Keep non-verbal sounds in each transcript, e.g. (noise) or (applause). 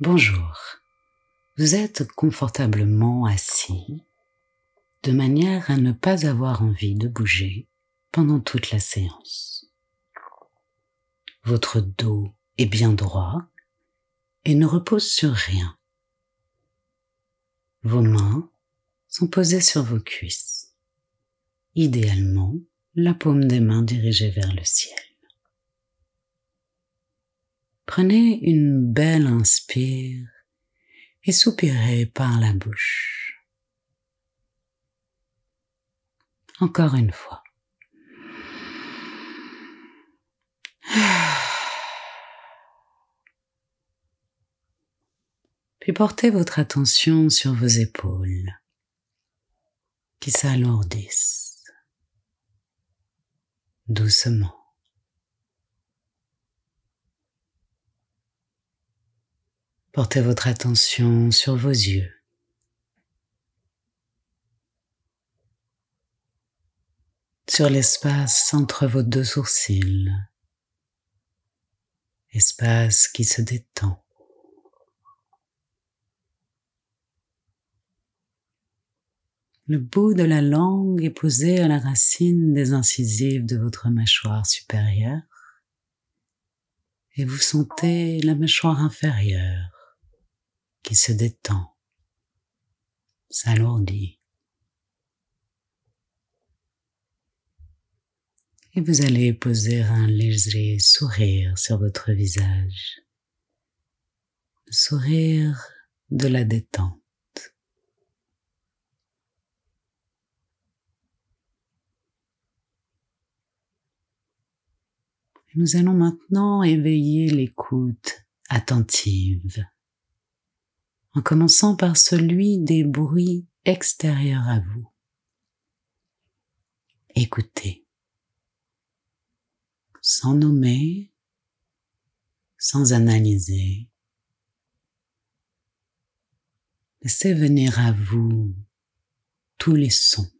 Bonjour. Vous êtes confortablement assis de manière à ne pas avoir envie de bouger pendant toute la séance. Votre dos est bien droit et ne repose sur rien. Vos mains sont posées sur vos cuisses. Idéalement, la paume des mains dirigée vers le ciel. Prenez une belle inspire et soupirez par la bouche. Encore une fois. (sighs) Puis portez votre attention sur vos épaules qui s'alourdissent doucement. Portez votre attention sur vos yeux. Sur l'espace entre vos deux sourcils. Espace qui se détend. Le bout de la langue est posé à la racine des incisives de votre mâchoire supérieure et vous sentez la mâchoire inférieure qui se détend, s'alourdit. Et vous allez poser un léger sourire sur votre visage, le sourire de la détente. nous allons maintenant éveiller l'écoute attentive en commençant par celui des bruits extérieurs à vous. Écoutez, sans nommer, sans analyser. Laissez venir à vous tous les sons.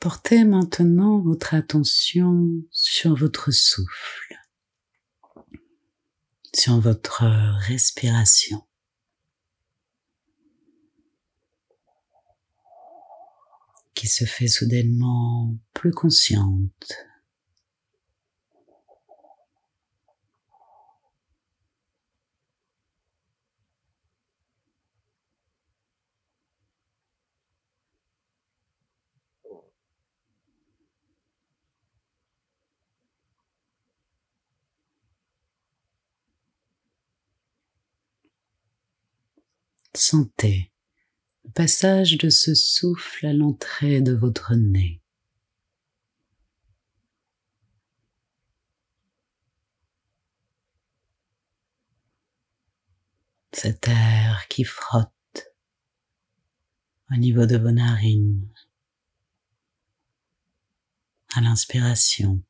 Portez maintenant votre attention sur votre souffle, sur votre respiration. qui se fait soudainement plus consciente. Sentez le passage de ce souffle à l'entrée de votre nez. Cet air qui frotte au niveau de vos narines à l'inspiration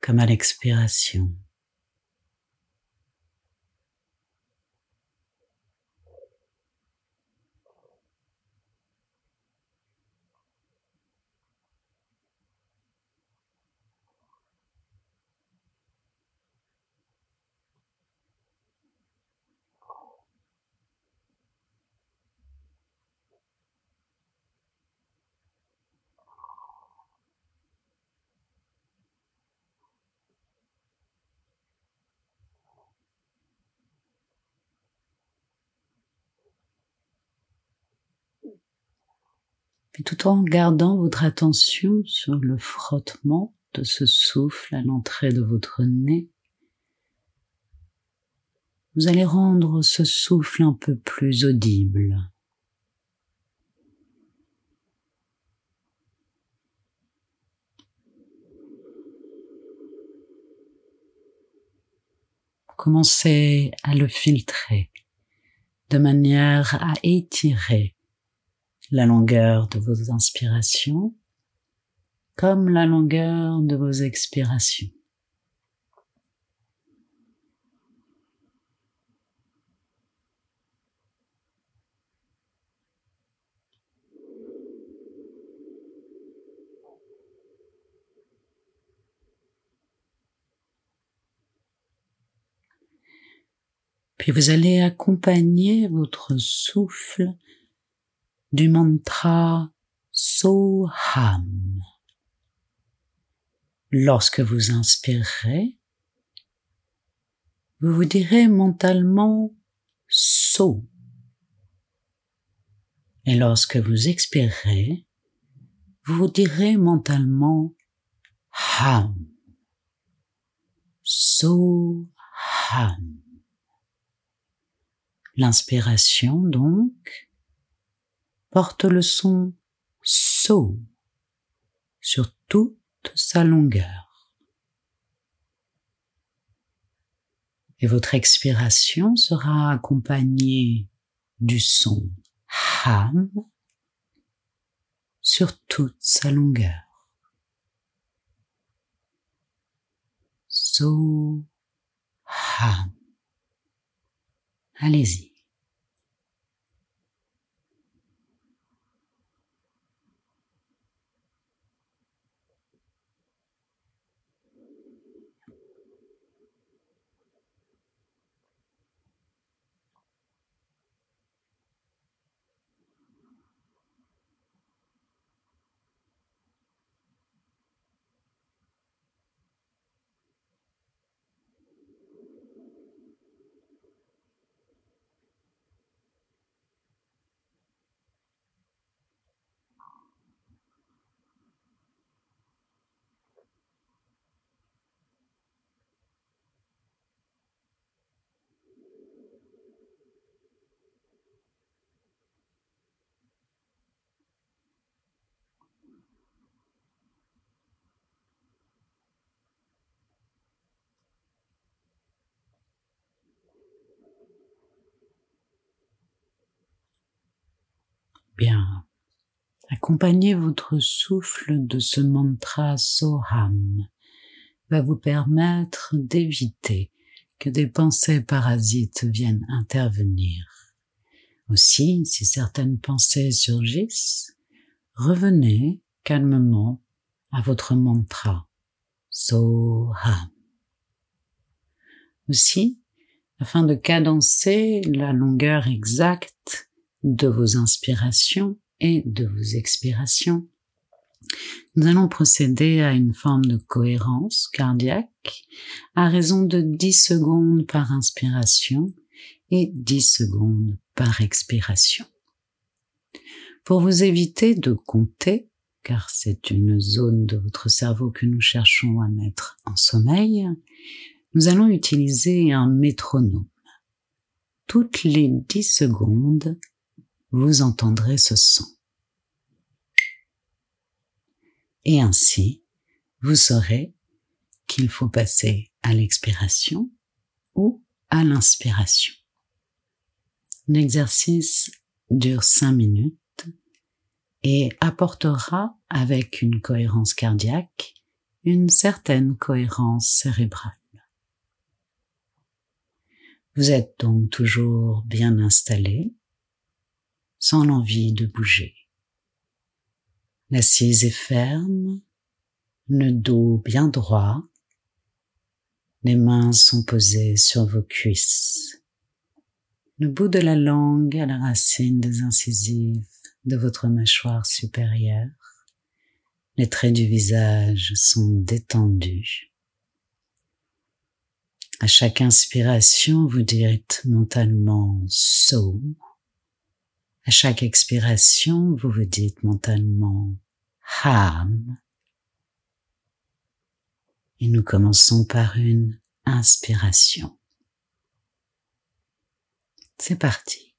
comme à l'expiration. Puis tout en gardant votre attention sur le frottement de ce souffle à l'entrée de votre nez, vous allez rendre ce souffle un peu plus audible. commencez à le filtrer de manière à étirer la longueur de vos inspirations comme la longueur de vos expirations. Puis vous allez accompagner votre souffle du mantra Soham. Lorsque vous inspirerez, vous vous direz mentalement So. Et lorsque vous expirerez, vous vous direz mentalement Ham. So Ham. L'inspiration, donc, porte le son so sur toute sa longueur. Et votre expiration sera accompagnée du son ham sur toute sa longueur. So ham. Allez-y. Bien. Accompagnez votre souffle de ce mantra Soham va vous permettre d'éviter que des pensées parasites viennent intervenir. Aussi, si certaines pensées surgissent, revenez calmement à votre mantra Soham. Aussi, afin de cadencer la longueur exacte de vos inspirations et de vos expirations. Nous allons procéder à une forme de cohérence cardiaque à raison de 10 secondes par inspiration et 10 secondes par expiration. Pour vous éviter de compter, car c'est une zone de votre cerveau que nous cherchons à mettre en sommeil, nous allons utiliser un métronome. Toutes les 10 secondes, vous entendrez ce son. Et ainsi, vous saurez qu'il faut passer à l'expiration ou à l'inspiration. L'exercice dure cinq minutes et apportera avec une cohérence cardiaque une certaine cohérence cérébrale. Vous êtes donc toujours bien installé sans l'envie de bouger. L'assise est ferme, le dos bien droit, les mains sont posées sur vos cuisses. Le bout de la langue à la racine des incisives de votre mâchoire supérieure. Les traits du visage sont détendus. À chaque inspiration, vous dites mentalement so à chaque expiration, vous vous dites mentalement Ham. Et nous commençons par une inspiration. C'est parti.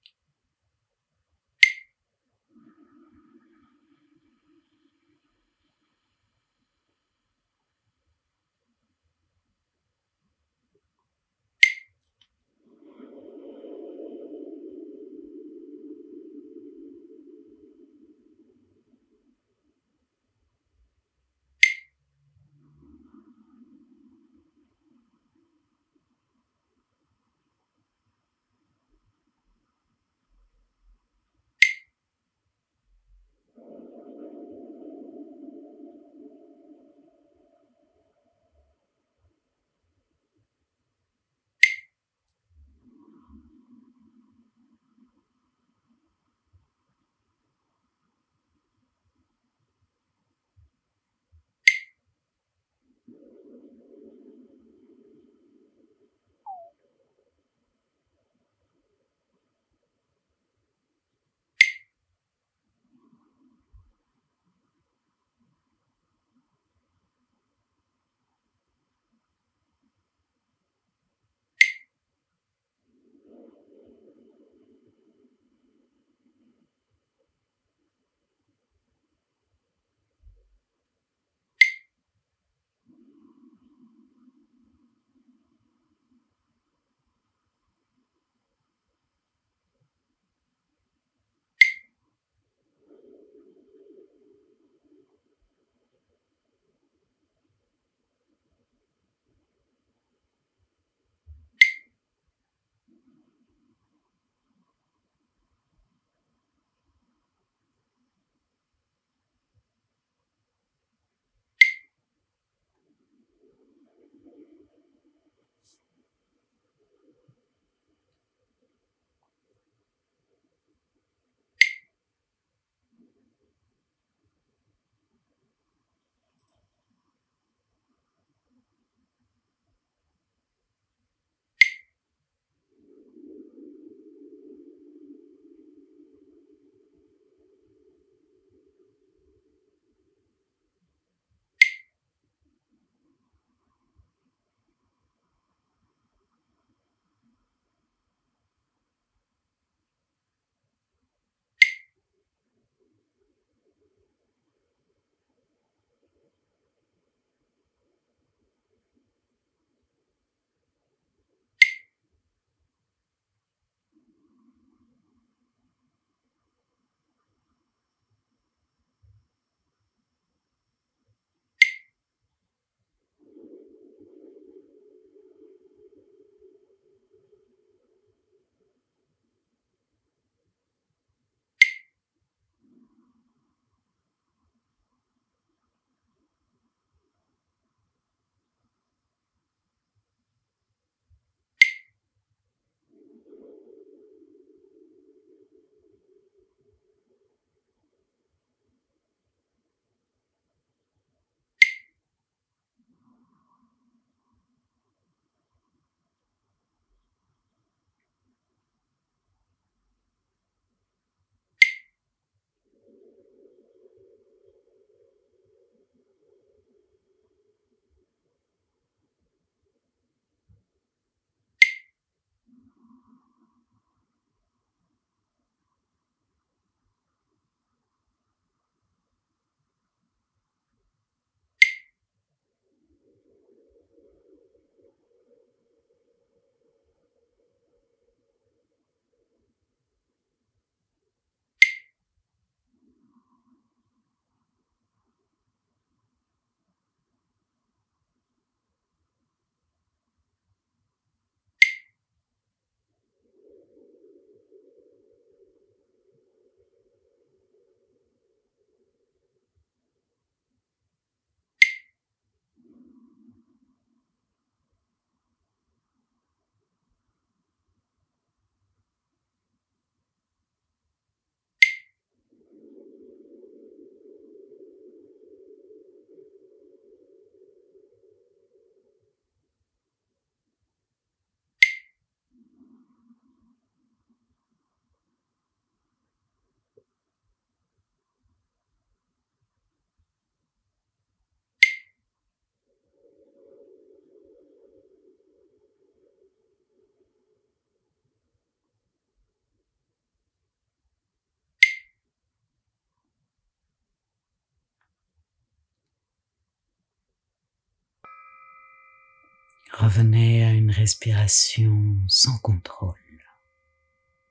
Revenez à une respiration sans contrôle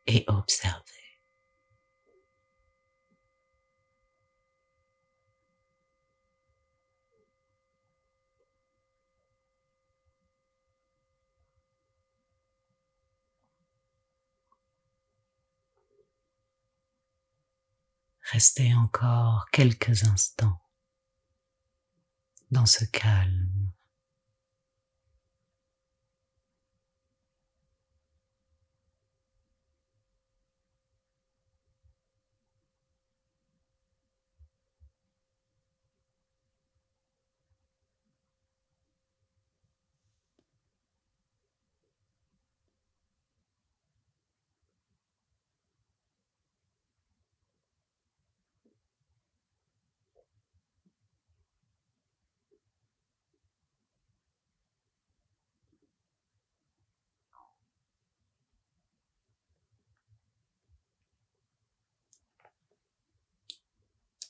et observez. Restez encore quelques instants dans ce calme.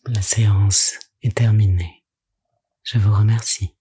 La séance est terminée. Je vous remercie.